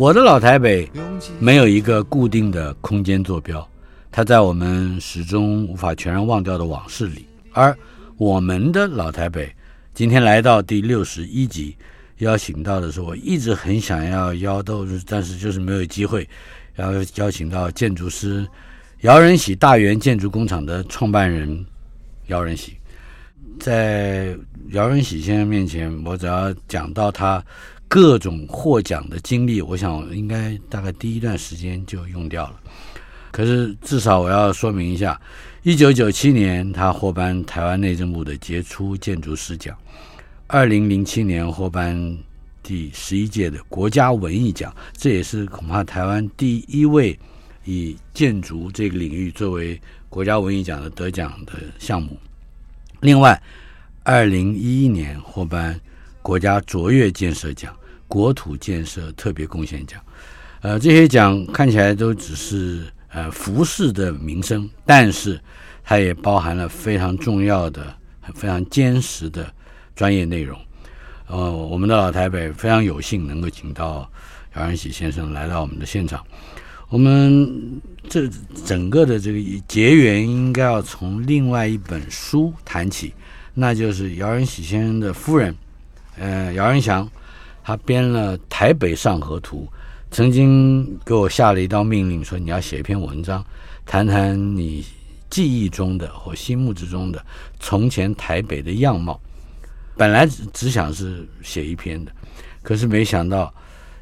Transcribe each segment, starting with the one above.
我的老台北没有一个固定的空间坐标，它在我们始终无法全然忘掉的往事里。而我们的老台北今天来到第六十一集，邀请到的是我一直很想要邀到，但是就是没有机会，然后邀请到建筑师姚仁喜大元建筑工厂的创办人姚仁喜。在姚仁喜先生面前，我只要讲到他。各种获奖的经历，我想应该大概第一段时间就用掉了。可是至少我要说明一下：一九九七年他获颁台湾内政部的杰出建筑师奖；二零零七年获颁第十一届的国家文艺奖，这也是恐怕台湾第一位以建筑这个领域作为国家文艺奖的得奖的项目。另外，二零一一年获颁国家卓越建设奖。国土建设特别贡献奖，呃，这些奖看起来都只是呃浮世的名声，但是它也包含了非常重要的、非常坚实的专业内容。呃，我们的老台北非常有幸能够请到姚仁喜先生来到我们的现场。我们这整个的这个结缘应该要从另外一本书谈起，那就是姚仁喜先生的夫人，呃，姚仁祥。他编了《台北上河图》，曾经给我下了一道命令，说你要写一篇文章，谈谈你记忆中的或心目之中的从前台北的样貌。本来只只想是写一篇的，可是没想到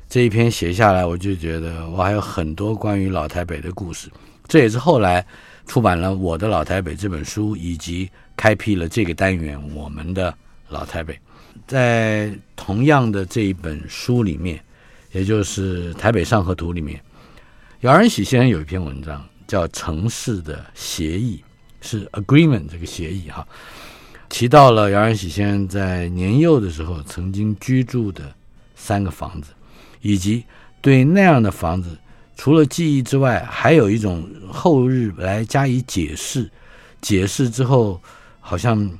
这一篇写下来，我就觉得我还有很多关于老台北的故事。这也是后来出版了《我的老台北》这本书，以及开辟了这个单元《我们的老台北》。在同样的这一本书里面，也就是《台北上河图》里面，姚仁喜先生有一篇文章叫《城市的协议》，是 agreement 这个协议哈，提到了姚仁喜先生在年幼的时候曾经居住的三个房子，以及对那样的房子除了记忆之外，还有一种后日来加以解释，解释之后好像。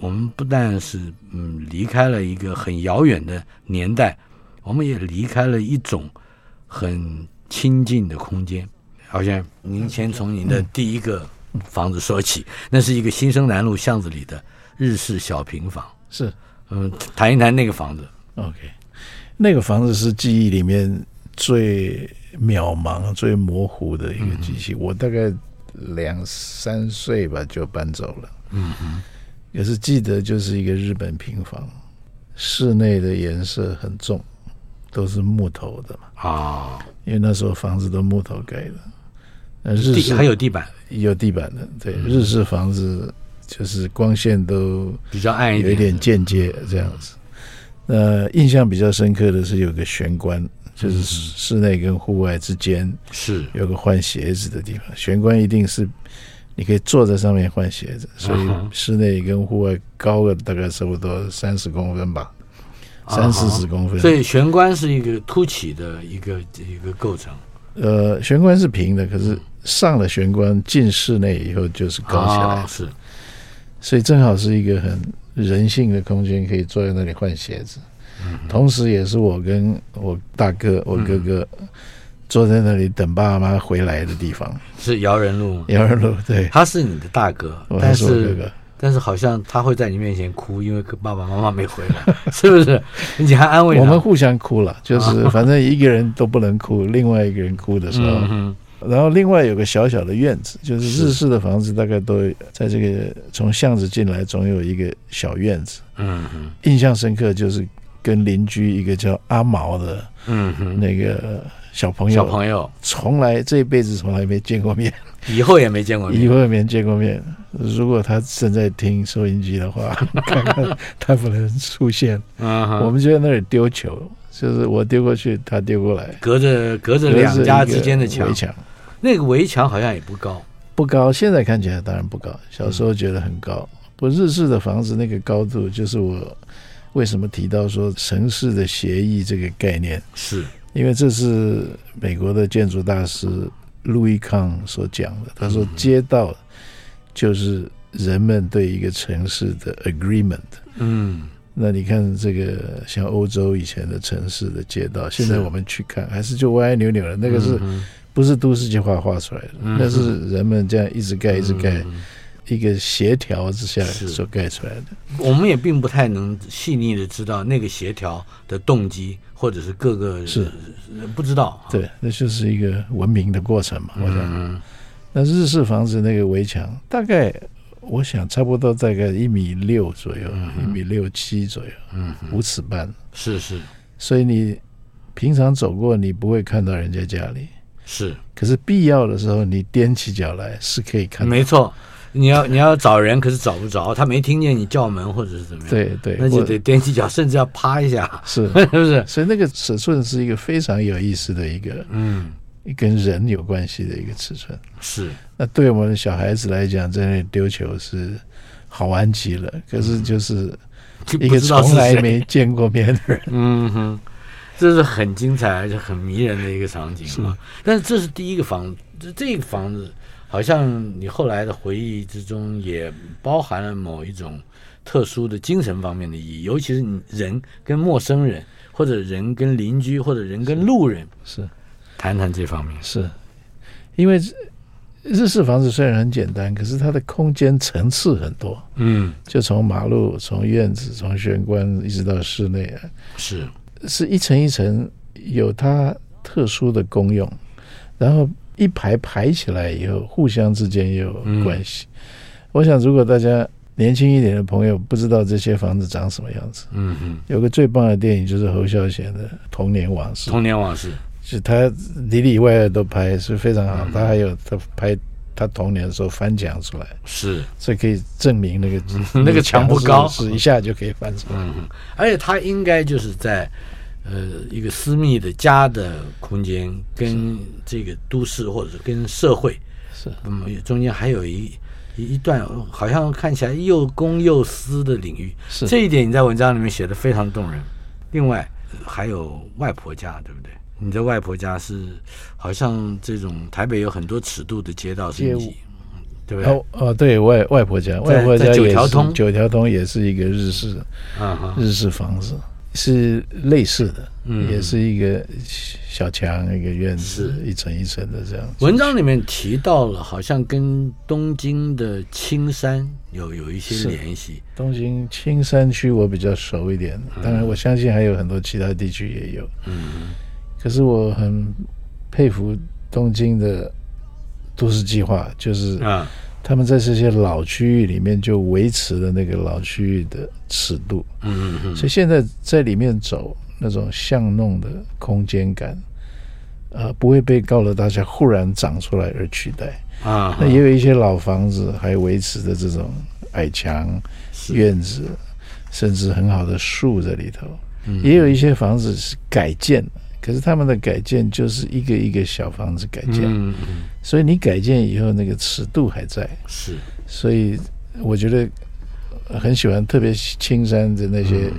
我们不但是嗯离开了一个很遥远的年代，我们也离开了一种很亲近的空间。好像您先从您的第一个房子说起，那是一个新生南路巷子里的日式小平房。是，嗯，谈一谈那个房子。OK，那个房子是记忆里面最渺茫、最模糊的一个记忆。我大概两三岁吧就搬走了。嗯嗯。也是记得，就是一个日本平房，室内的颜色很重，都是木头的嘛。啊，因为那时候房子都木头盖的。那日式还有地板，有地板的。对，日式房子就是光线都比较暗一点，有一点间接这样子。那印象比较深刻的是有个玄关，就是室内跟户外之间是有个换鞋子的地方。玄关一定是。你可以坐在上面换鞋子，所以室内跟户外高了大概差不多三十公分吧，三四十公分。所以玄关是一个凸起的一个一个构成。呃，玄关是平的，可是上了玄关进室内以后就是高起来，是。所以正好是一个很人性的空间，可以坐在那里换鞋子，同时也是我跟我大哥、我哥哥。坐在那里等爸爸妈妈回来的地方。是姚仁路，姚仁路对，他是你的大哥，但是，是哥哥，但是好像他会在你面前哭，因为爸爸妈妈没回来，是不是？你还安慰他？我们互相哭了，就是反正一个人都不能哭，另外一个人哭的时候，然后另外有个小小的院子，就是日式的房子，大概都在这个从巷子进来，总有一个小院子。嗯嗯，印象深刻就是跟邻居一个叫阿毛的，嗯哼，那个小朋友，小朋友从来这一辈子从来没见过面，以后也没见过面，以后也没见过面。如果他正在听收音机的话，看看他不能出现。嗯，我们就在那里丢球。就是我丢过去，他丢过来，隔着隔着两家之间的墙，围墙，那个围墙好像也不高，不高。现在看起来当然不高，小时候觉得很高。嗯、不，日式的房子那个高度，就是我为什么提到说城市的协议这个概念，是因为这是美国的建筑大师路易康所讲的。他说，街道就是人们对一个城市的 agreement。嗯。那你看这个像欧洲以前的城市的街道，现在我们去看还是就歪歪扭扭的，那个是不是都市计划画出来的？那是人们这样一直盖一直盖，一个协调之下所盖出来的。我们也并不太能细腻的知道那个协调的动机，或者是各个是不知道。对，那就是一个文明的过程嘛。我想，那日式房子那个围墙大概。我想差不多大概一米六左右，一米六七左右，嗯，五尺半，是是。所以你平常走过，你不会看到人家家里，是。可是必要的时候，你踮起脚来是可以看到。没错，你要你要找人，可是找不着，他没听见你叫门或者是怎么样。对对，那就得踮起脚，甚至要趴一下，是 是不是？所以那个尺寸是一个非常有意思的一个，嗯。跟人有关系的一个尺寸是，那对我们的小孩子来讲，在那里丢球是好玩极了。可是就是一个从来没见过面的人，嗯哼，这是很精彩而且很迷人的一个场景是吗，但是这是第一个房子，这个房子好像你后来的回忆之中也包含了某一种特殊的精神方面的意义，尤其是你人跟陌生人，或者人跟邻居，或者人跟路人是。是。谈谈这方面，是。因为日式房子虽然很简单，可是它的空间层次很多。嗯，就从马路、从院子、从玄关一直到室内啊，是。是一层一层有它特殊的功用，然后一排排起来以后，互相之间也有关系。嗯，我想，如果大家年轻一点的朋友不知道这些房子长什么样子，嗯嗯，有个最棒的电影就是侯孝贤的《童年往事》。童年往事。是他里里外外都拍，是非常好。他还有他拍他童年的时候翻墙出来，是，所以可以证明那个 那个墙不高，是一下就可以翻出来。嗯，而且他应该就是在呃一个私密的家的空间，跟这个都市或者跟社会是，嗯，中间还有一一段好像看起来又公又私的领域。是这一点你在文章里面写的非常动人。另外还有外婆家，对不对？你的外婆家是好像这种台北有很多尺度的街道是你，对不对？哦哦，对外外婆家，外婆家九条通，九条通也是一个日式，啊，日式房子是类似的，嗯，也是一个小墙一个院子，一层一层的这样。文章里面提到了，好像跟东京的青山有有一些联系。东京青山区我比较熟一点，当然我相信还有很多其他地区也有，嗯。可是我很佩服东京的都市计划，就是他们在这些老区域里面就维持了那个老区域的尺度，嗯嗯嗯，所以现在在里面走那种巷弄的空间感，呃，不会被高楼大厦忽然长出来而取代。啊。那也有一些老房子还维持着这种矮墙、院子，甚至很好的树在里头，也有一些房子是改建的。可是他们的改建就是一个一个小房子改建，嗯嗯，所以你改建以后那个尺度还在，是，所以我觉得很喜欢，特别青山的那些，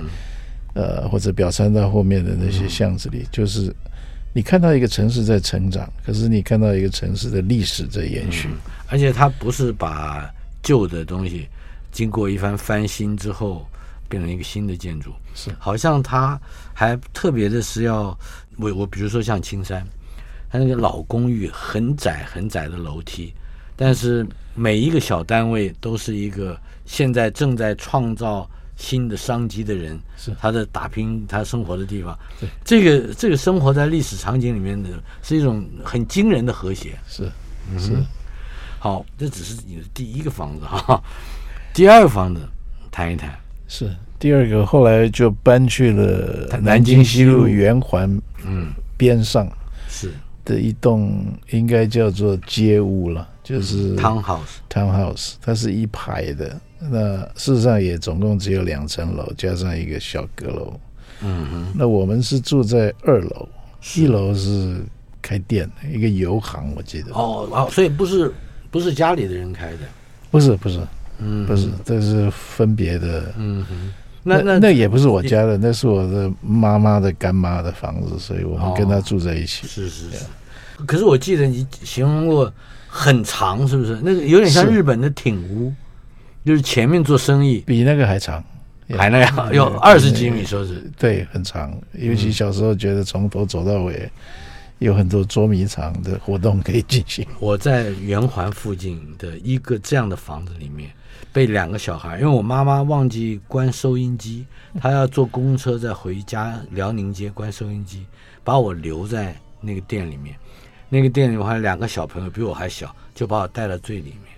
嗯、呃，或者表参道后面的那些巷子里，嗯、就是你看到一个城市在成长，可是你看到一个城市的历史在延续，嗯，而且它不是把旧的东西经过一番翻新之后变成一个新的建筑，是，好像它还特别的是要。我我比如说像青山，它那个老公寓很窄很窄的楼梯，但是每一个小单位都是一个现在正在创造新的商机的人，是他的打拼，他生活的地方。对，这个这个生活在历史场景里面的，是一种很惊人的和谐。是是、嗯，好，这只是你的第一个房子哈。第二个房子谈一谈。是第二个，后来就搬去了南京西路圆环嗯边上是的一栋，应该叫做街屋了，就是 townhouse townhouse，它是一排的。那事实上也总共只有两层楼，加上一个小阁楼。嗯哼。那我们是住在二楼，一楼是开店的，一个油行，我记得。哦哦，所以不是不是家里的人开的，不是不是，嗯，不是，这是分别的。嗯哼。那那那也不是我家的，那是我的妈妈的干妈的房子，所以我们跟她住在一起。是是是。可是我记得你形容过很长，是不是？那个有点像日本的町屋。就是前面做生意比那个还长，还那样有二十几米，说是对，很长。尤其小时候觉得从头走到尾，有很多捉迷藏的活动可以进行。我在圆环附近的一个这样的房子里面，被两个小孩，因为我妈妈忘记关收音机，她要坐公车再回家辽宁街关收音机，把我留在那个店里面。那个店里面还有两个小朋友比我还小，就把我带到最里面。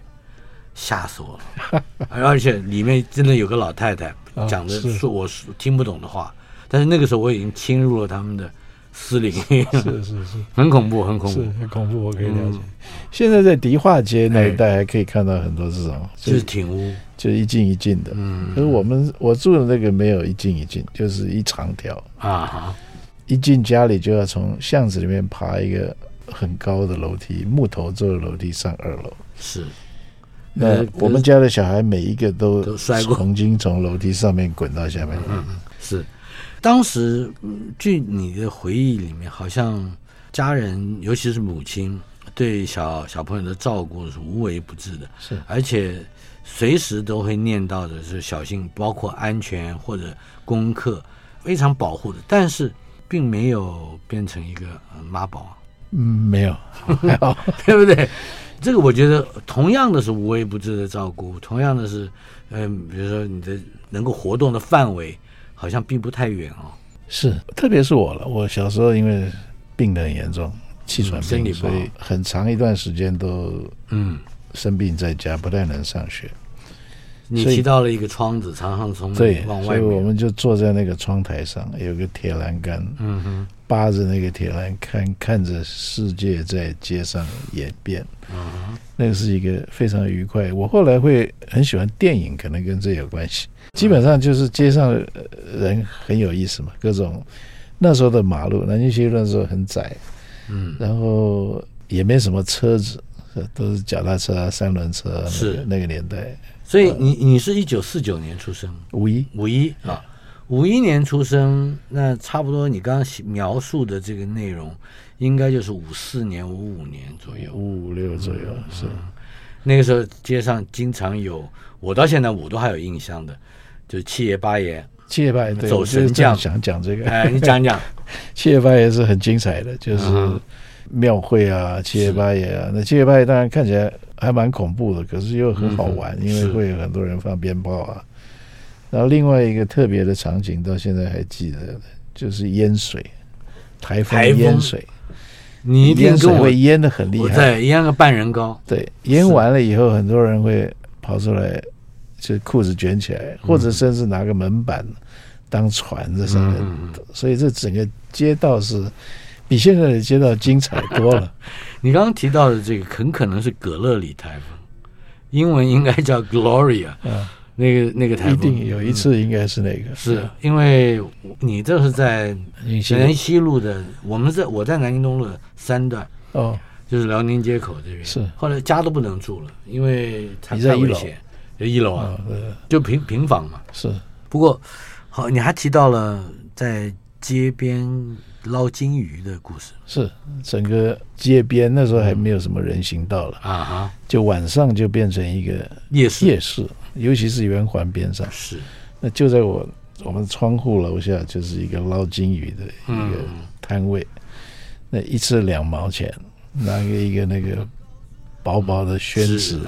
吓死我了！而且里面真的有个老太太讲的说我听不懂的话，但是那个时候我已经侵入了他们的私领域，是是是，很恐怖，很恐怖，很恐怖，我可以了解。现在在迪化街那一带还可以看到很多这种，就是挺屋，就一进一进的。嗯，可是我们我住的那个没有一进一进，就是一长条啊，一进家里就要从巷子里面爬一个很高的楼梯，木头做的楼梯上二楼，是。那我们家的小孩每一个都都摔过曾经从楼梯上面滚到下面。嗯嗯，是。当时据你的回忆里面，好像家人尤其是母亲对小小朋友的照顾是无微不至的，是，而且随时都会念叨的是小心，包括安全或者功课，非常保护的。但是并没有变成一个妈宝。嗯，没有，没有，对不对？这个我觉得同样的是无微不至的照顾，同样的是，嗯，比如说你的能够活动的范围好像并不太远哦。是，特别是我了，我小时候因为病得很严重，气喘病，所以很长一段时间都嗯。生病在家，不太能上学。你提到了一个窗子，常常从对往外，所以我们就坐在那个窗台上，有个铁栏杆，嗯哼，扒着那个铁栏看，看着世界在街上演变，嗯，那个是一个非常愉快。我后来会很喜欢电影，可能跟这有关系。基本上就是街上人很有意思嘛，各种那时候的马路，南京西路那时候很窄，嗯，然后也没什么车子，都是脚踏车啊、三轮车啊，是那个年代。所以你你是一九四九年出生，五一五一啊，五一年出生，那差不多你刚刚描述的这个内容，应该就是五四年五五年左右，五五六左右是。那个时候街上经常有，我到现在我都还有印象的，就是七爷八爷，七爷八爷走神将，想讲这个，哎，你讲讲，七爷八爷是很精彩的，就是庙会啊，七爷八爷啊，那七爷八爷当然看起来。还蛮恐怖的，可是又很好玩，嗯、因为会有很多人放鞭炮啊。然后另外一个特别的场景，到现在还记得的，就是淹水，台风淹水，你一定跟我会淹的很厉害，对，淹个半人高。对，淹完了以后，很多人会跑出来，就裤子卷起来，嗯、或者甚至拿个门板当船在上面。嗯、所以这整个街道是。比现在的街道精彩多了。你刚刚提到的这个很可能是葛勒里台风，英文应该叫 Gloria。嗯，那个那个台风，一定有一次应该是那个。是因为你这是在南京西路的，我们在我在南京东路的三段哦，就是辽宁街口这边。是。后来家都不能住了，因为太危险。就一楼啊，就平平房嘛。是。不过好，你还提到了在街边。捞金鱼的故事。是整个街边那时候还没有什么人行道了。啊哈，就晚上就变成一个夜市。夜市，尤其是圆环边上。是，那就在我我们窗户楼下就是一个捞金鱼的一个摊位，那一次两毛钱，拿个一个那个薄薄的宣纸，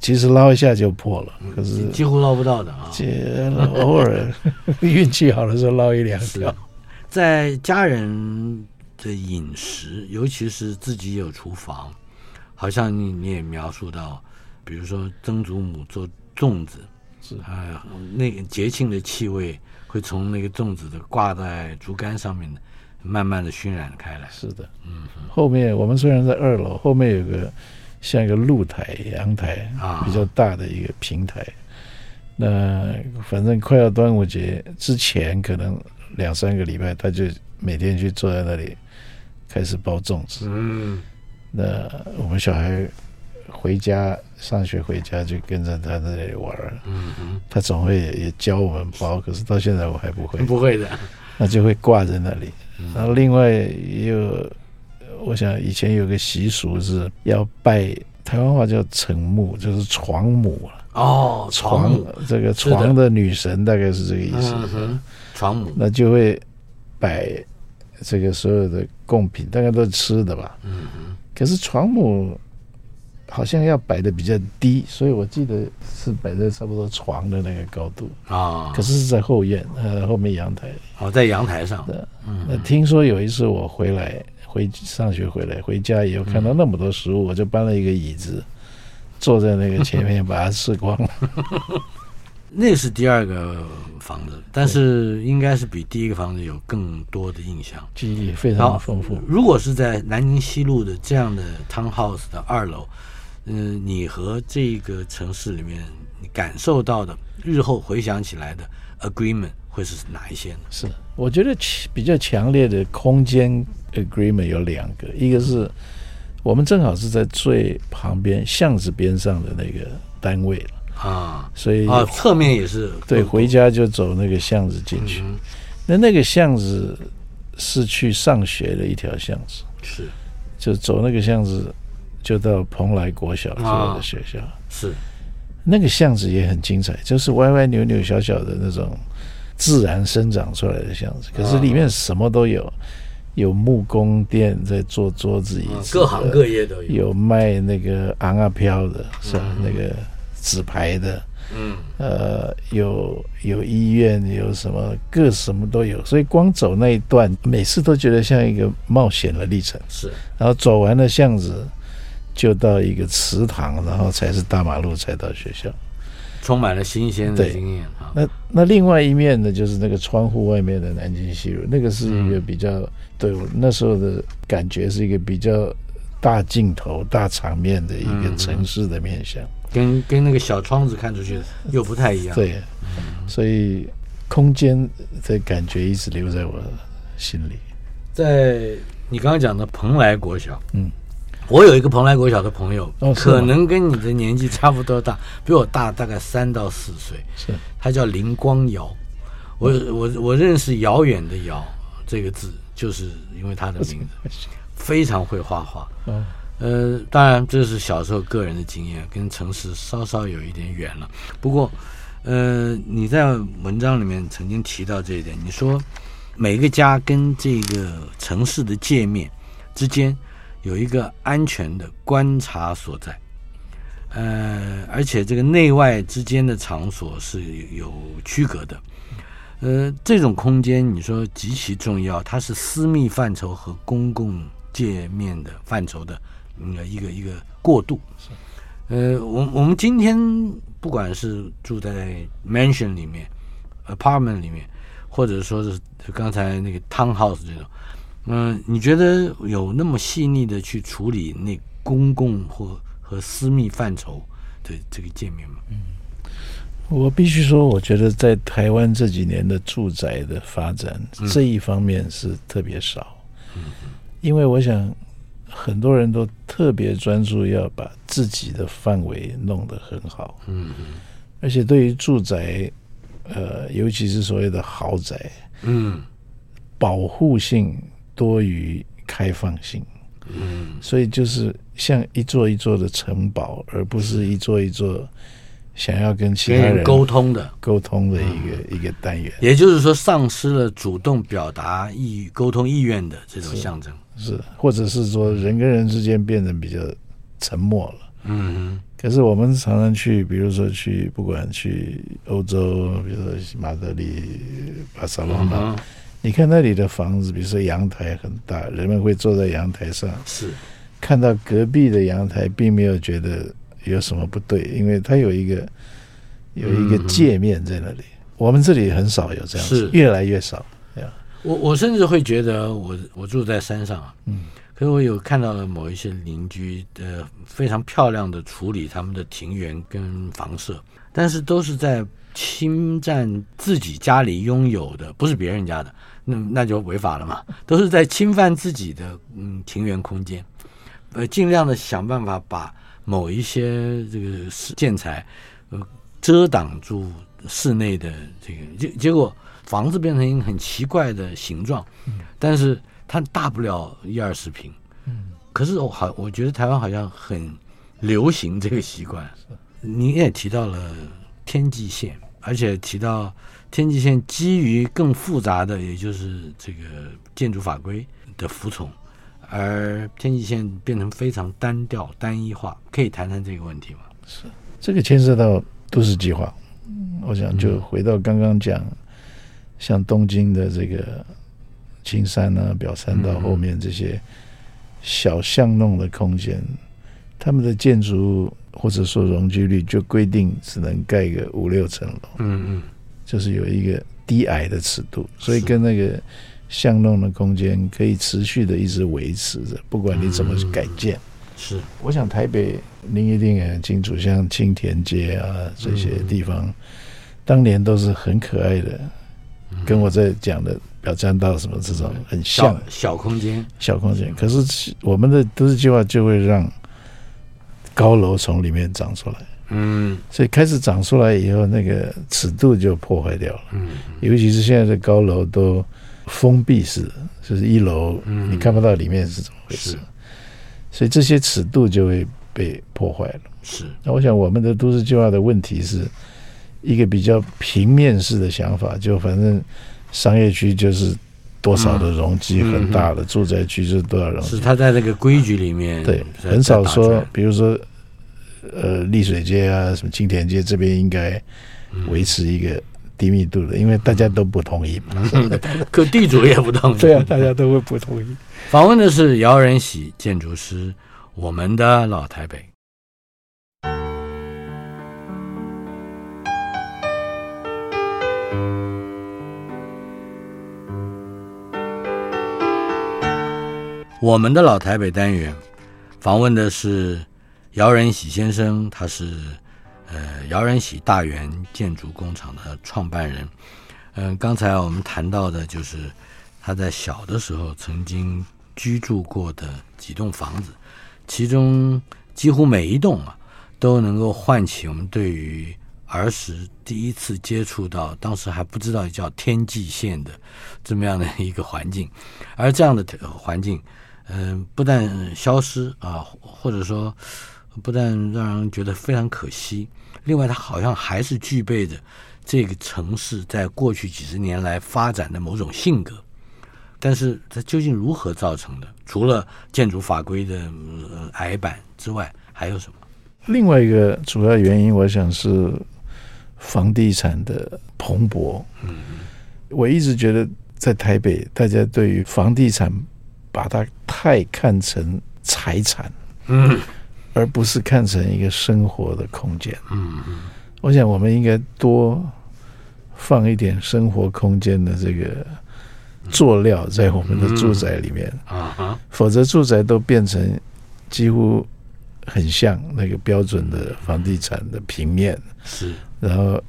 其实捞一下就破了，可是几乎捞不到的啊。偶尔 运气好的时候捞一两条。在家人的饮食，尤其是自己有厨房，好像你你也描述到，比如说曾祖母做粽子，是啊，那个节庆的气味会从那个粽子的挂在竹竿上面的，慢慢的熏染开来。是的，嗯，后面我们虽然在二楼，后面有个。像一个露台、阳台啊，比较大的一个平台。那反正快要端午节之前，可能两三个礼拜，他就每天去坐在那里开始包粽子。嗯，那我们小孩回家上学回家就跟着他在那里玩。嗯嗯，他总会也教我们包，可是到现在我还不会。不会的，那就会挂在那里。然后另外也有。我想以前有个习俗是要拜，台湾话叫成母，就是床母哦，床母这个床的女神大概是这个意思。嗯、床母那就会摆这个所有的贡品，大概都是吃的吧。嗯嗯。可是床母好像要摆的比较低，所以我记得是摆在差不多床的那个高度啊。可是是在后院，呃，后面阳台。哦，在阳台上。对。嗯。那听说有一次我回来。回上学回来，回家以后看到那么多食物，嗯、我就搬了一个椅子，坐在那个前面把它吃光了。那是第二个房子，但是应该是比第一个房子有更多的印象，记忆非常丰富。如果是在南宁西路的这样的 townhouse 的二楼，嗯、呃，你和这个城市里面你感受到的，日后回想起来的 agreement 会是哪一些呢？是，我觉得比较强烈的空间。Agreement 有两个，一个是我们正好是在最旁边巷子边上的那个单位了啊，所以啊侧面也是对，回家就走那个巷子进去。嗯、那那个巷子是去上学的一条巷子，是就走那个巷子就到蓬莱国小这样的学校，是那个巷子也很精彩，就是歪歪扭扭小小的那种自然生长出来的巷子，可是里面什么都有。有木工店在做桌子椅子，各行各业都有。有卖那个昂啊飘的，是吧？那个纸牌的，嗯，呃，有有医院，有什么各什么都有。所以光走那一段，每次都觉得像一个冒险的历程。是，然后走完了巷子，就到一个祠堂，然后才是大马路，才到学校。充满了新鲜的经验。那那另外一面呢，就是那个窗户外面的南京西路，那个是一个比较。对我那时候的感觉是一个比较大镜头、大场面的一个城市的面相，跟跟那个小窗子看出去又不太一样。对，所以空间的感觉一直留在我心里。在你刚刚讲的蓬莱国小，嗯，我有一个蓬莱国小的朋友，可能跟你的年纪差不多大，比我大大概三到四岁。是，他叫林光尧，我我我认识遥远的遥这个字。就是因为他的名字 非常会画画，嗯呃，当然这是小时候个人的经验，跟城市稍稍有一点远了。不过，呃，你在文章里面曾经提到这一点，你说每个家跟这个城市的界面之间有一个安全的观察所在，呃，而且这个内外之间的场所是有区隔的。呃，这种空间你说极其重要，它是私密范畴和公共界面的范畴的一个一个一个过渡。呃，我我们今天不管是住在 mansion 里面、apartment 里面，或者说是刚才那个 townhouse 这种，嗯、呃，你觉得有那么细腻的去处理那公共或和私密范畴的这个界面吗？嗯。我必须说，我觉得在台湾这几年的住宅的发展这一方面是特别少，嗯。因为我想很多人都特别专注要把自己的范围弄得很好，嗯，而且对于住宅，呃，尤其是所谓的豪宅，嗯，保护性多于开放性，嗯，所以就是像一座一座的城堡，而不是一座一座。想要跟其他人沟通的。沟通的一个、嗯、一个单元，也就是说，丧失了主动表达意沟通意愿的这种象征，是，是或者是说人跟人之间变得比较沉默了，嗯，可是我们常常去，比如说去，不管去欧洲，比如说马德里、巴塞罗那，嗯、你看那里的房子，比如说阳台很大，人们会坐在阳台上，是看到隔壁的阳台，并没有觉得有什么不对，因为它有一个有一个界面在那里。嗯、我们这里很少有这样子，是越来越少。我我甚至会觉得我，我我住在山上啊，嗯。可是我有看到了某一些邻居的非常漂亮的处理他们的庭园跟房舍，但是都是在侵占自己家里拥有的，不是别人家的，那那就违法了嘛。都是在侵犯自己的嗯庭园空间，呃，尽量的想办法把某一些这个建材呃遮挡住室内的这个结结果房子变成一个很奇怪的形状，但是。它大不了一二十平，嗯，可是我好，我觉得台湾好像很流行这个习惯。你也提到了天际线，而且提到天际线基于更复杂的，也就是这个建筑法规的服从，而天际线变成非常单调、单一化。可以谈谈这个问题吗？是这个牵涉到都市计划。我想就回到刚刚讲，像东京的这个。青山啊，表参道后面这些小巷弄的空间，他们的建筑物或者说容积率就规定只能盖个五六层楼，嗯嗯，就是有一个低矮的尺度，所以跟那个巷弄的空间可以持续的一直维持着，不管你怎么改建。是，我想台北您一定也很清楚，像青田街啊这些地方，当年都是很可爱的，跟我在讲的。表占道什么这种很像。小，小空间，小空间。可是我们的都市计划就会让高楼从里面长出来，嗯，所以开始长出来以后，那个尺度就破坏掉了，嗯，尤其是现在的高楼都封闭式，就是一楼你看不到里面是怎么回事，所以这些尺度就会被破坏了。是，那我想我们的都市计划的问题是一个比较平面式的想法，就反正。商业区就是多少的容积很大的，住宅区就是多少容积。是它在这个规矩里面，对，很少说，比如说，呃，丽水街啊，什么青田街这边应该维持一个低密度的，因为大家都不同意嘛。可地主也不同意。对啊，大家都会不同意。访问的是姚仁喜建筑师，我们的老台北。我们的老台北单元访问的是姚仁喜先生，他是呃姚仁喜大元建筑工厂的创办人。嗯、刚才我们谈到的就是他在小的时候曾经居住过的几栋房子，其中几乎每一栋啊都能够唤起我们对于儿时第一次接触到，当时还不知道叫天际线的这么样的一个环境，而这样的环境。嗯，不但消失啊，或者说不但让人觉得非常可惜，另外它好像还是具备着这个城市在过去几十年来发展的某种性格。但是它究竟如何造成的？除了建筑法规的矮板之外，还有什么？另外一个主要原因，我想是房地产的蓬勃。嗯，我一直觉得在台北，大家对于房地产。把它太看成财产，嗯，而不是看成一个生活的空间，嗯嗯。我想我们应该多放一点生活空间的这个作料在我们的住宅里面啊，否则住宅都变成几乎很像那个标准的房地产的平面，是，然后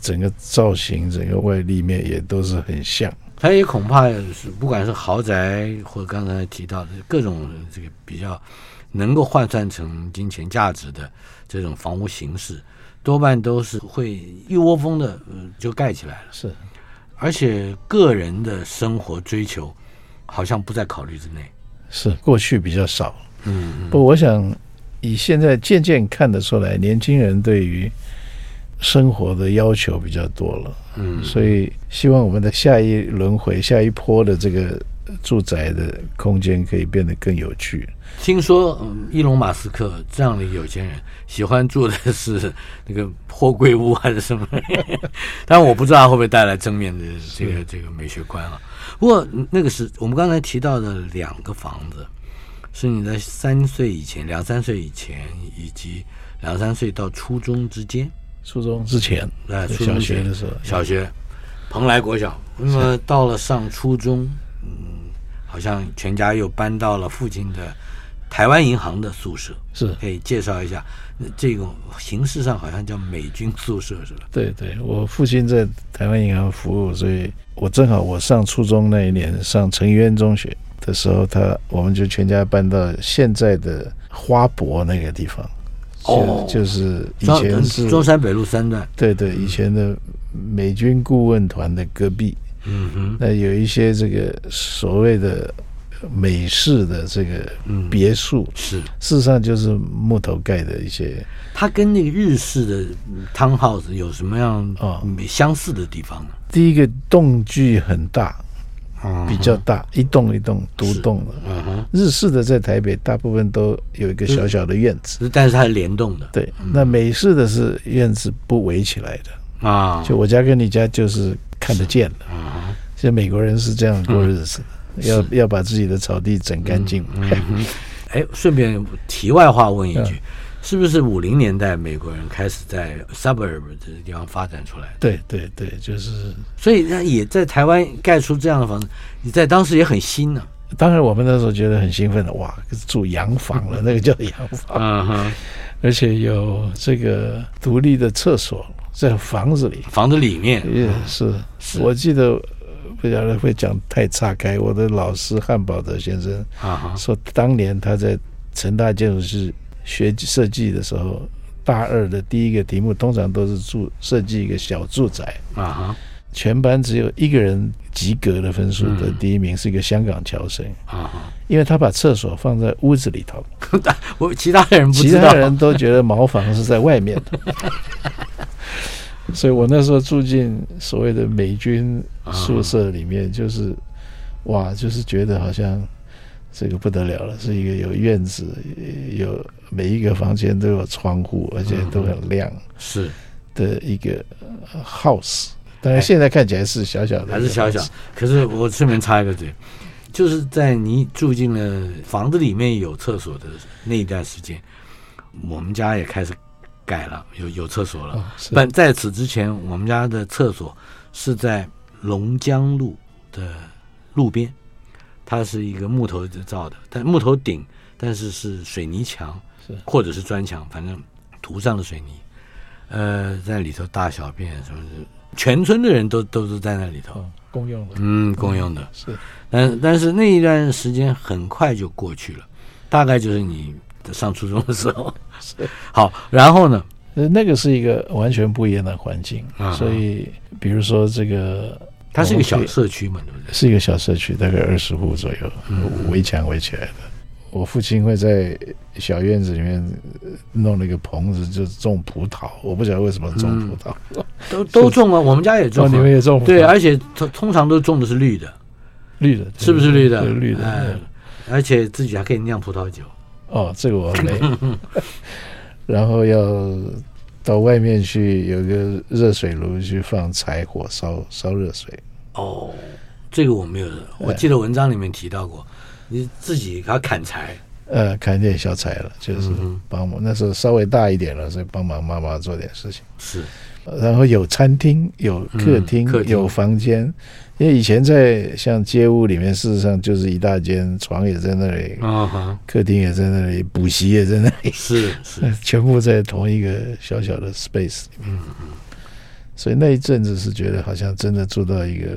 整个造型、整个外立面也都是很像。它也恐怕是，不管是豪宅或刚才提到的各种这个比较能够换算成金钱价值的这种房屋形式，多半都是会一窝蜂的就盖起来了。是，而且个人的生活追求好像不在考虑之内。是，过去比较少。嗯，嗯，不，我想以现在渐渐看得出来，年轻人对于。生活的要求比较多了，嗯，所以希望我们的下一轮回、下一波的这个住宅的空间可以变得更有趣。听说，嗯，伊隆马斯克这样的有钱人喜欢住的是那个货柜屋还是什么？但我不知道会不会带来正面的这个这个美学观啊。不过那个是我们刚才提到的两个房子，是你在三岁以前、两三岁以前，以及两三岁到初中之间。初中之前，在小学的时候，小学，蓬莱国小。那么到了上初中，嗯，好像全家又搬到了附近的台湾银行的宿舍。是，可以介绍一下，这种形式上好像叫美军宿舍是吧？对对，我父亲在台湾银行服务，所以我正好我上初中那一年上成渊中学的时候，他我们就全家搬到现在的花博那个地方。哦，就是以前是中山北路三段，对对，以前的美军顾问团的隔壁。嗯哼，那有一些这个所谓的美式的这个别墅，是事实上就是木头盖的一些。它跟那个日式的 townhouse 有什么样啊相似的地方呢？第一个栋距很大。比较大，一栋一栋独栋的。嗯哼，日式的在台北大部分都有一个小小的院子，但是它是联动的。对，那美式的是院子不围起来的啊。就我家跟你家就是看得见的。啊，其实美国人是这样过日子，要要把自己的草地整干净。嗯，哎，顺便题外话问一句。是不是五零年代美国人开始在 suburb 这个地方发展出来？对对对，就是。所以那也在台湾盖出这样的房子，你在当时也很新呢、啊。当然，我们那时候觉得很兴奋的，哇，住洋房了，那个叫洋房。嗯哼。而且有这个独立的厕所在房子里，房子里面也是。是我记得不晓得会讲太岔开。我的老师汉堡德先生啊说，当年他在成大建筑师。学设计的时候，大二的第一个题目通常都是住设计一个小住宅啊。全班只有一个人及格的分数的第一名是一个香港侨生啊，因为他把厕所放在屋子里头。我其他人其他人都觉得茅房是在外面的。所以我那时候住进所谓的美军宿舍里面，就是哇，就是觉得好像。这个不得了了，是一个有院子，有每一个房间都有窗户，而且都很亮，是的一个 house。当然现在看起来是小小的，还是小小。可是我顺便插一个嘴，就是在你住进了房子里面有厕所的那一段时间，我们家也开始改了，有有厕所了。但在此之前，我们家的厕所是在龙江路的路边。它是一个木头造的，但木头顶，但是是水泥墙，是或者是砖墙，反正涂上了水泥。呃，在里头大小便什么的，全村的人都都是在那里头，哦，公用的，嗯，公用的，嗯、是。但但是那一段时间很快就过去了，大概就是你上初中的时候。好，然后呢？呃，那个是一个完全不一样的环境，啊、所以比如说这个。它是一个小社区嘛，对不对？是一个小社区，大概二十户左右，围墙围起来的。我父亲会在小院子里面弄了一个棚子，就种葡萄。我不晓得为什么种葡萄，嗯、都都种啊，我们家也种，你们也种。对，而且通通常都种的是绿的，绿的，是不是绿的？绿的、哎，而且自己还可以酿葡萄酒。哦，这个我没。然后要。到外面去有个热水炉去放柴火烧烧热水。哦，这个我没有，我记得文章里面提到过，你自己给他砍柴，呃，砍点小柴了，就是帮忙。那时候稍微大一点了，所以帮忙妈妈做点事情。是，然后有餐厅，有客厅，有房间。因为以前在像街屋里面，事实上就是一大间床也在那里，啊，客厅也在那里，补习也在那里，是是，全部在同一个小小的 space 里面。嗯嗯所以那一阵子是觉得好像真的住到一个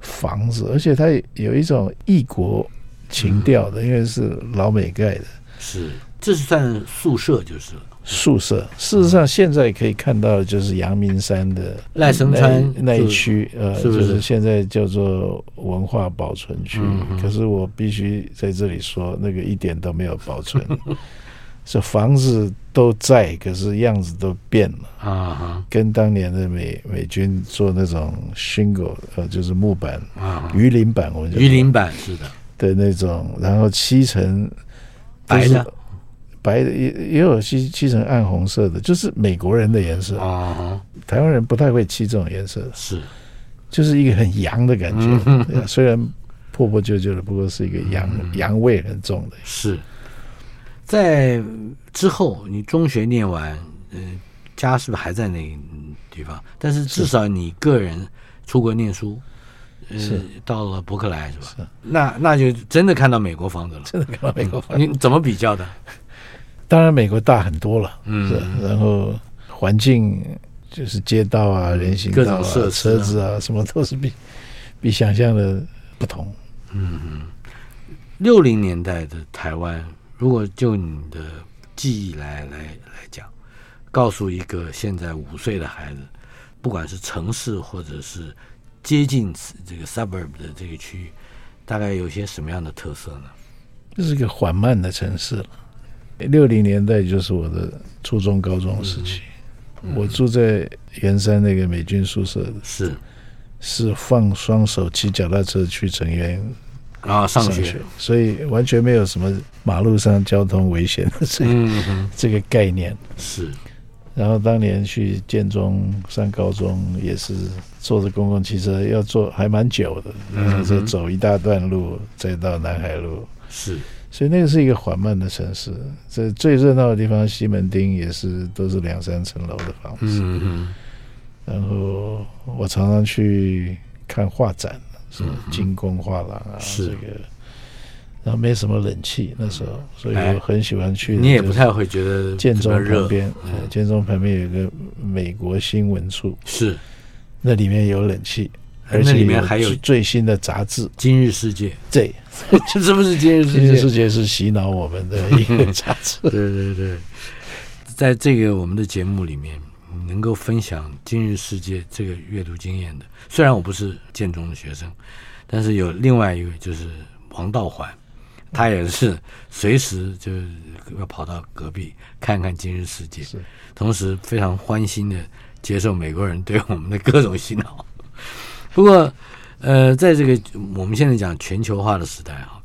房子，而且它有一种异国情调的，因为是老美盖的。是，这是算宿舍就是了。宿舍，事实上现在可以看到的就是阳明山的赖声川那一区，呃，就是现在叫做文化保存区。可是我必须在这里说，那个一点都没有保存。这房子都在，可是样子都变了。啊，跟当年的美美军做那种 shingle，呃，就是木板啊，鱼鳞板，我们鱼鳞板是的。的那种，然后漆成白的，白的也也有漆漆成暗红色的，就是美国人的颜色。啊，台湾人不太会漆这种颜色，是，就是一个很洋的感觉，嗯、虽然破破旧旧的，不过是一个洋、嗯、洋味很重的，是。在之后，你中学念完，嗯、呃，家是不是还在那个地方？但是至少你个人出国念书，是、呃、到了伯克莱是吧？是，那那就真的看到美国房子了，真的看到美国房子。你怎么比较的？当然美国大很多了，嗯，然后环境就是街道啊、人行道啊、车子啊，什么都是比 比想象的不同。嗯嗯，六零年代的台湾。如果就你的记忆来来来讲，告诉一个现在五岁的孩子，不管是城市或者是接近这个 suburb 的这个区域，大概有些什么样的特色呢？这是一个缓慢的城市了。六零年代就是我的初中、高中时期，嗯。嗯、我住在圆山那个美军宿舍，是。是放双手骑脚踏车去成员。啊，上学，上学，所以完全没有什么马路上交通危险的这个、嗯、这个概念。是。然后当年去建中上高中也是坐着公共汽车，要坐还蛮久的，然后就走一大段路再到南海路。是，所以那个是一个缓慢的城市。这最热闹的地方西门町也是都是两三层楼的房子。嗯嗯。然后我常常去看画展。是金工画廊啊，是这个，然后没什么冷气那时候，所以我很喜欢去。你也不太会觉得建中旁边，建中旁边有一个美国新闻处，是那里面有冷气，而且里面还有最新的杂志《今日世界》。对，这是不是《今日世界》？《今日世界》是洗脑我们的一个杂志。对对对，在这个我们的节目里面。能够分享《今日世界》这个阅读经验的，虽然我不是建中的学生，但是有另外一位就是王道环，他也是随时就要跑到隔壁看看《今日世界》，同时非常欢欣的接受美国人对我们的各种洗脑。不过，呃，在这个我们现在讲全球化的时代啊，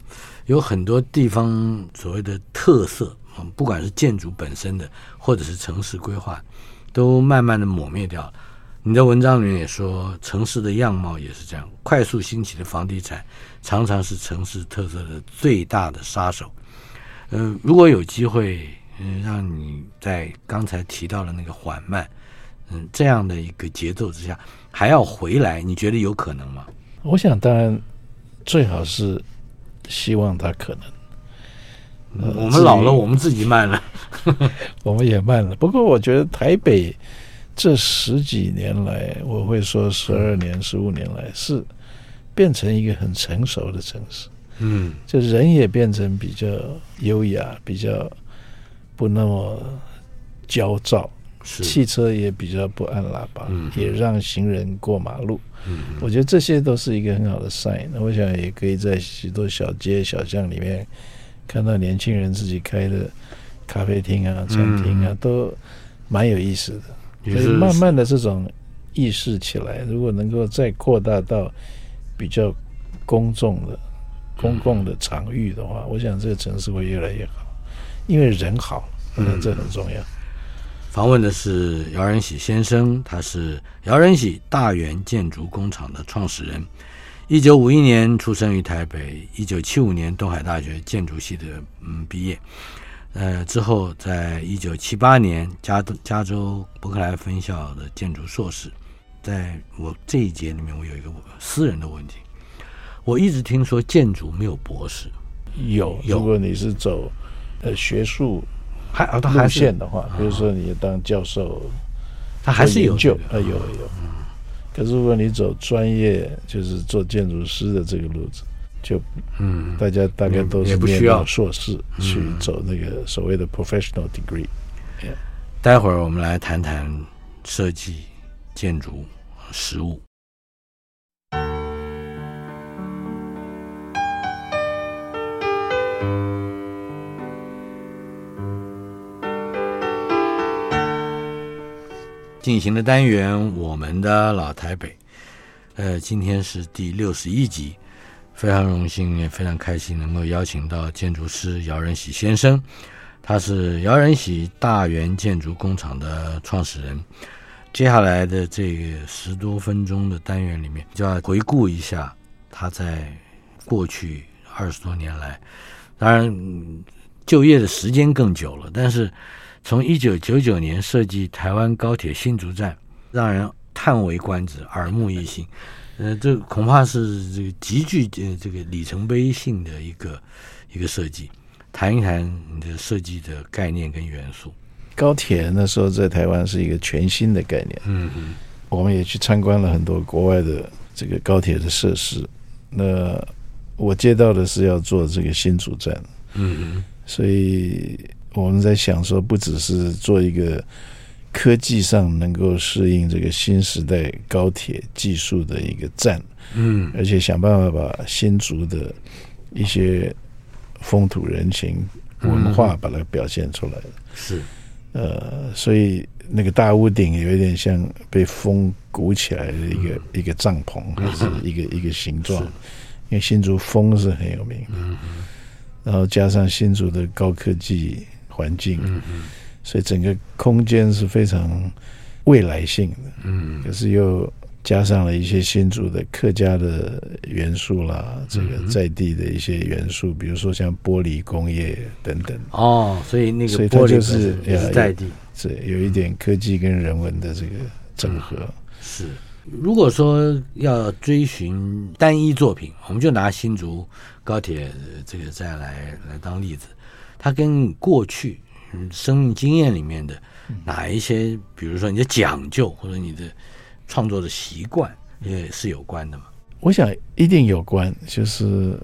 有很多地方所谓的特色，不管是建筑本身的，或者是城市规划。都慢慢的抹灭掉了。你的文章里面也说，城市的样貌也是这样，快速兴起的房地产常常是城市特色的最大的杀手。呃，如果有机会，嗯，让你在刚才提到的那个缓慢，嗯，这样的一个节奏之下，还要回来，你觉得有可能吗？我想，当然最好是希望他可能。我们老了，我们自己慢了，我们也慢了。不过我觉得台北这十几年来，我会说十二年、十五年来是变成一个很成熟的城市。嗯，就人也变成比较优雅，比较不那么焦躁，汽车也比较不按喇叭，也让行人过马路。嗯，我觉得这些都是一个很好的 sign。那我想也可以在许多小街小巷里面。看到年轻人自己开的咖啡厅啊、餐厅啊，嗯、都蛮有意思的。所以慢慢的这种意识起来，如果能够再扩大到比较公众的、公共的场域的话，我想这个城市会越来越好，因为人好，嗯，这很重要。访问的是姚仁喜先生，他是姚仁喜大元建筑工厂的创始人。一九五一年出生于台北，一九七五年东海大学建筑系的嗯毕业，呃之后在一九七八年加加州伯克莱分校的建筑硕士。在我这一节里面，我有一个私人的问题，我一直听说建筑没有博士，有，如果你是走呃学术还啊路线的话，比如说你当教授，他还是有救啊有有。可是如果你走专业，就是做建筑师的这个路子，就嗯，大家大概都是念到硕士去走那个所谓的 professional degree。待会儿我们来谈谈设计、建筑、实务。进行的单元，我们的老台北。呃，今天是第六十一集，非常荣幸也非常开心能够邀请到建筑师姚仁喜先生，他是姚仁喜大元建筑工厂的创始人。接下来的这十多分钟的单元里面，就要回顾一下他在过去二十多年来，当然就业的时间更久了，但是从一九九九年设计台湾高铁新竹站，让人叹为观止，耳目一新。呃，这恐怕是这个极具呃这个里程碑性的一个一个设计。谈一谈你的设计的概念跟元素。高铁那时候在台湾是一个全新的概念。嗯嗯，我们也去参观了很多国外的这个高铁的设施。那我接到的是要做这个新竹站。嗯嗯，所以我们在想说，不只是做一个。科技上能够适应这个新时代高铁技术的一个站，嗯，而且想办法把新竹的一些风土人情文化把它表现出来了。是，呃，所以那个大屋顶有一点像被风鼓起来的一个一个帐篷，还是一个一个形状。因为新竹风是很有名的，嗯，然后加上新竹的高科技环境，嗯所以整个空间是非常未来性的，嗯，可是又加上了一些新竹的客家的元素啦，这个在地的一些元素，比如说像玻璃工业等等。哦，所以那个所以它就是也是在地，是有一点科技跟人文的这个整合。是，如果说要追寻单一作品，我们就拿新竹高铁这个站来来当例子，它跟过去。生命经验里面的哪一些，比如说你的讲究或者你的创作的习惯，也是有关的吗？我想一定有关，就是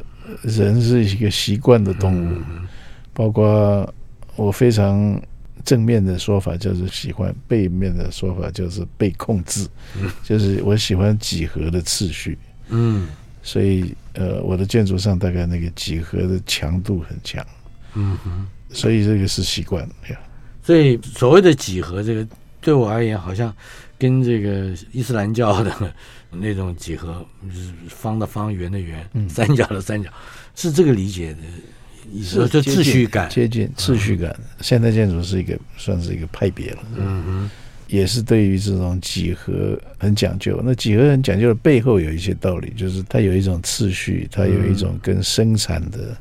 人是一个习惯的动物，包括我非常正面的说法就是喜欢，背面的说法就是被控制，就是我喜欢几何的次序，嗯，所以呃，我的建筑上大概那个几何的强度很强，嗯哼。所以这个是习惯，所以所谓的几何，这个对我而言，好像跟这个伊斯兰教的那种几何，方的方，圆的圆，三角的三角，是这个理解的意思。就秩序感，接近秩序感。现代建筑是一个算是一个派别了，嗯哼，也是对于这种几何很讲究。那几何很讲究的背后有一些道理，就是它有一种次序，它有一种跟生产的。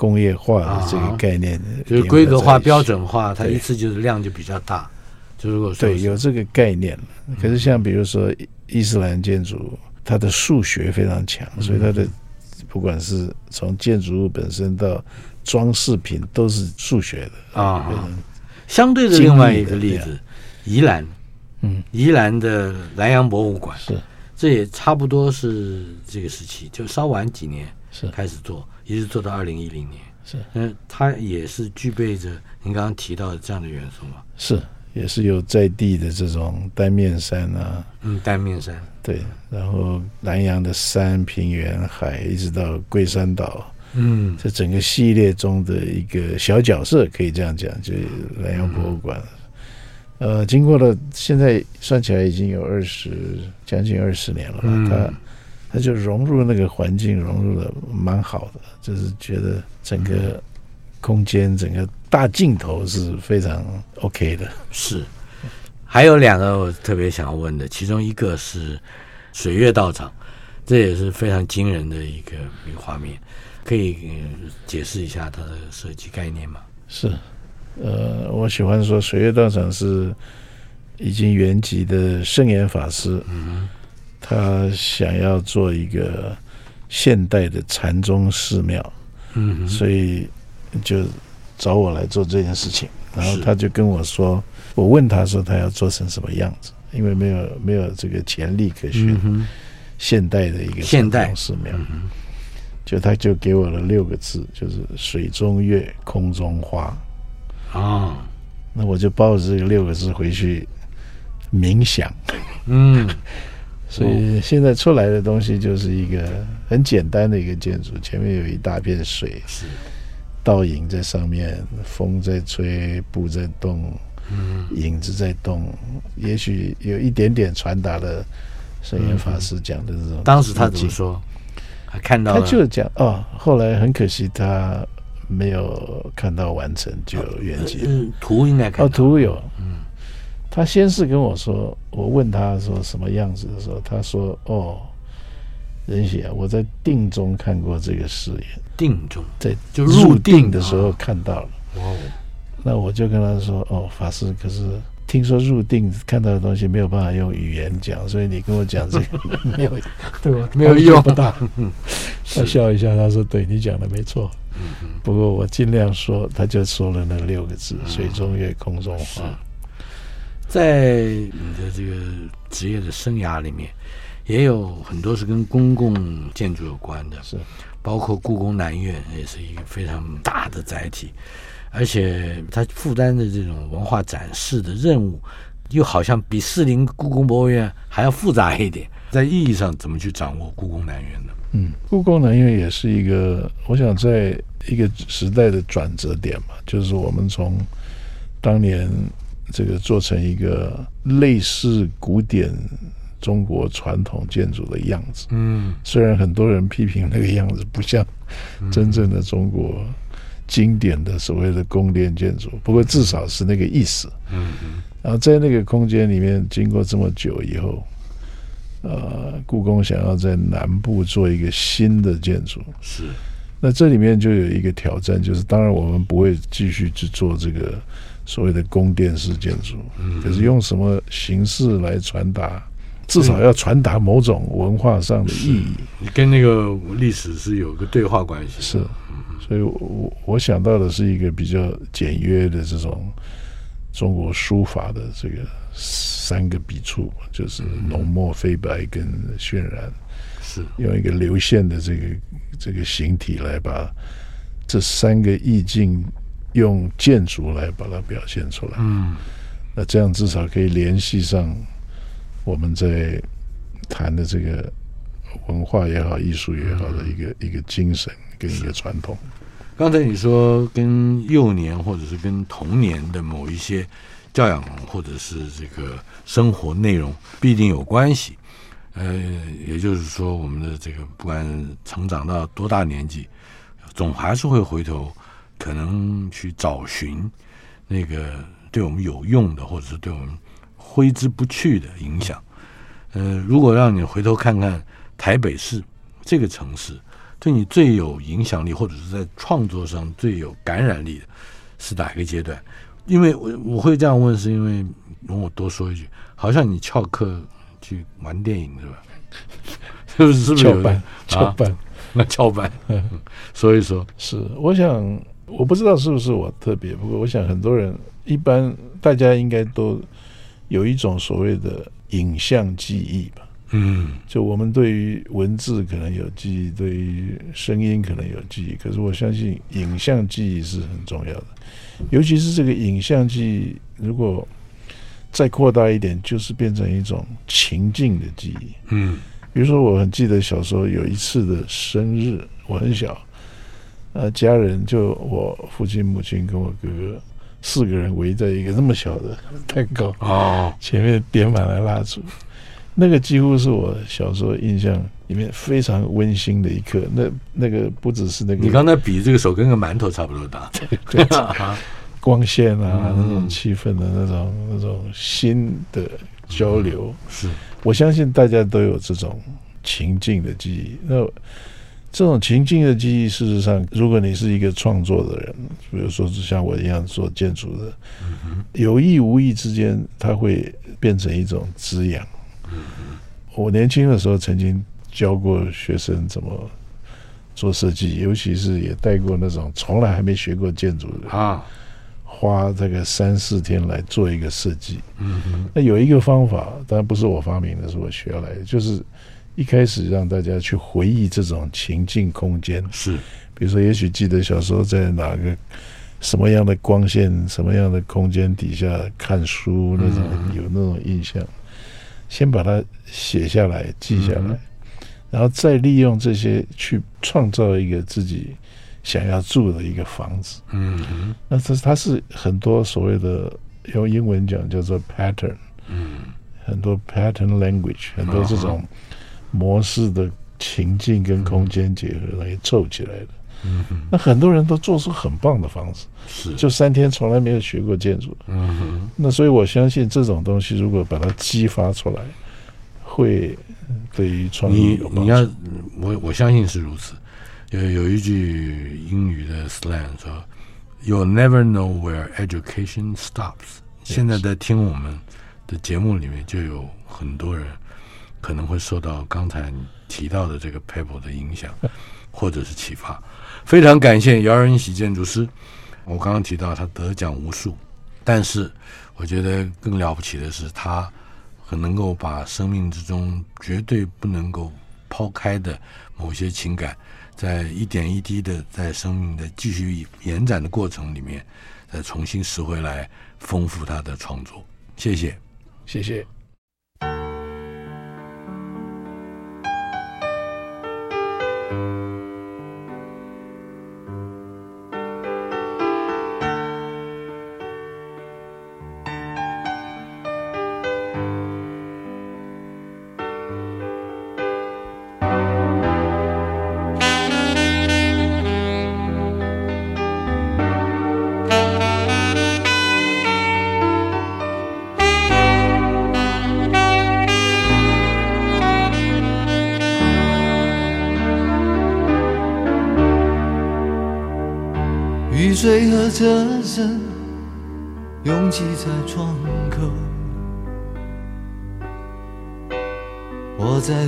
工业化的这个概念，啊、就是规格化、标准化，它一次就是量就比较大。就如果说对有这个概念，可是像比如说伊斯兰建筑，它的数学非常强，所以它的不管是从建筑物本身到装饰品都是数学的啊。相对的另外一个例子，宜兰，嗯，宜兰的南洋博物馆。是，这也差不多是这个时期，就稍晚几年是。开始做。一直做到二零一零年，是，嗯，它也是具备着您刚刚提到的这样的元素吗？是，也是有在地的这种单面山啊，嗯，单面山，对，然后南洋的山、平原、海，一直到龟山岛，嗯，这整个系列中的一个小角色，可以这样讲，就南洋博物馆，嗯、呃，经过了现在算起来已经有二十将近二十年了吧，嗯、它。他就融入那个环境，融入的蛮好的，就是觉得整个空间、整个大镜头是非常 OK 的。是，还有两个我特别想要问的，其中一个是水月道场，这也是非常惊人的一个一个画面，可以解释一下它的设计概念吗？是，呃，我喜欢说水月道场是已经圆寂的圣严法师。嗯。他想要做一个现代的禅宗寺庙，嗯，所以就找我来做这件事情。然后他就跟我说，我问他说他要做成什么样子，因为没有没有这个潜力可循，现代的一个禅宗寺庙，就他就给我了六个字，就是水中月，空中花。啊，那我就抱着这个六个字回去冥想，嗯。所以现在出来的东西就是一个很简单的一个建筑，前面有一大片水，是倒影在上面，风在吹，布在动，影子在动，也许有一点点传达了圣严法师讲的这种。当时他怎么说？他看到他就讲哦，后来很可惜他没有看到完成就圆寂。嗯，图应该看到哦，图有。嗯，他先是跟我说，我问他说什么样子的时候，他说哦，仁喜啊，我在定中看过这个誓言。定中在就入定的时候看到了。哦，那我就跟他说哦，法师，可是。听说入定看到的东西没有办法用语言讲，所以你跟我讲这个 没有 对吧？没有用不大。他笑一下，他说：“对你讲的没错。”不过我尽量说，他就说了那六个字：“水中月，空中花。”在你的这个职业的生涯里面，也有很多是跟公共建筑有关的，是包括故宫南院也是一个非常大的载体。而且它负担的这种文化展示的任务，又好像比士林故宫博物院还要复杂一点。在意义上，怎么去掌握故宫南院呢？嗯，故宫南院也是一个，我想在一个时代的转折点嘛，就是我们从当年这个做成一个类似古典中国传统建筑的样子。嗯，虽然很多人批评那个样子不像真正的中国。经典的所谓的宫殿建筑，不过至少是那个意思。嗯嗯。然后在那个空间里面，经过这么久以后，呃，故宫想要在南部做一个新的建筑，是。那这里面就有一个挑战，就是当然我们不会继续去做这个所谓的宫殿式建筑，嗯，可是用什么形式来传达？至少要传达某种文化上的意义。你跟那个历史是有个对话关系。是。所以我我想到的是一个比较简约的这种中国书法的这个三个笔触，就是浓墨飞白跟渲染，是用一个流线的这个这个形体来把这三个意境用建筑来把它表现出来。嗯，那这样至少可以联系上我们在谈的这个文化也好、艺术也好的一个一个精神跟一个传统。刚才你说跟幼年或者是跟童年的某一些教养或者是这个生活内容必定有关系，呃，也就是说我们的这个不管成长到多大年纪，总还是会回头可能去找寻那个对我们有用的或者是对我们挥之不去的影响。呃，如果让你回头看看台北市这个城市。对你最有影响力，或者是在创作上最有感染力的，是哪一个阶段？因为我我会这样问，是因为容我多说一句，好像你翘课去玩电影是吧？是不是？是不是翘班？翘班？那 翘班？所以说，是我想，我不知道是不是我特别，不过我想很多人一般大家应该都有一种所谓的影像记忆吧。嗯，就我们对于文字可能有记忆，对于声音可能有记忆，可是我相信影像记忆是很重要的，尤其是这个影像记忆，如果再扩大一点，就是变成一种情境的记忆。嗯，比如说我很记得小时候有一次的生日，我很小，呃，家人就我父亲、母亲跟我哥哥四个人围在一个那么小的蛋糕哦，前面点满了蜡烛。那个几乎是我小时候印象里面非常温馨的一刻。那那个不只是那个，你刚才比这个手跟个馒头差不多大，对，对光线啊，那种气氛的那种那种新的交流，是我相信大家都有这种情境的记忆。那这种情境的记忆，事实上，如果你是一个创作的人，比如说是像我一样做建筑的，有意无意之间，它会变成一种滋养。我年轻的时候曾经教过学生怎么做设计，尤其是也带过那种从来还没学过建筑的啊，花这个三四天来做一个设计。嗯，那有一个方法，当然不是我发明的，是我学来的，就是一开始让大家去回忆这种情境空间。是，比如说，也许记得小时候在哪个什么样的光线、什么样的空间底下看书，那种有那种印象。先把它写下来，记下来，嗯，然后再利用这些去创造一个自己想要住的一个房子。嗯，那这它是很多所谓的用英文讲叫做 pattern，嗯，很多 pattern language，很多这种模式的情境跟空间结合来凑起来的。嗯哼，那很多人都做出很棒的房子，是，就三天从来没有学过建筑。嗯哼，那所以我相信这种东西如果把它激发出来，会对于创意有帮助。你你要我我相信是如此。有有一句英语的 slang 说：“You'll never know where education stops。”现在在听我们的节目里面，就有很多人可能会受到刚才提到的这个 paper 的影响，或者是启发。非常感谢姚仁喜建筑师。我刚刚提到他得奖无数，但是我觉得更了不起的是，他很能够把生命之中绝对不能够抛开的某些情感，在一点一滴的在生命的继续延展的过程里面，再重新拾回来，丰富他的创作。谢谢，谢谢。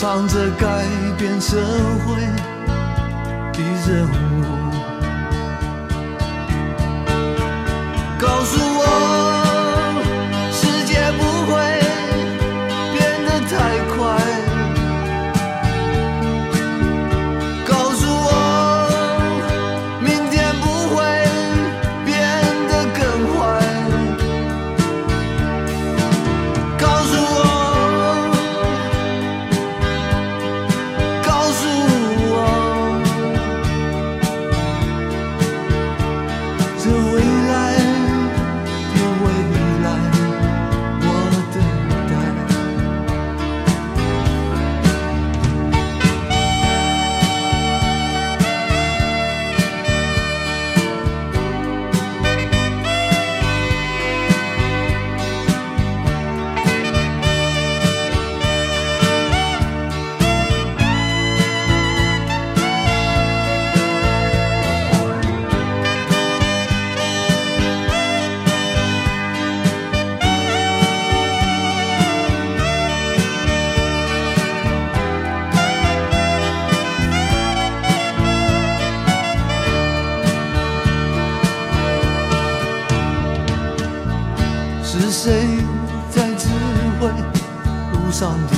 唱着改变社会的任务，告诉我。谁在指挥？路上的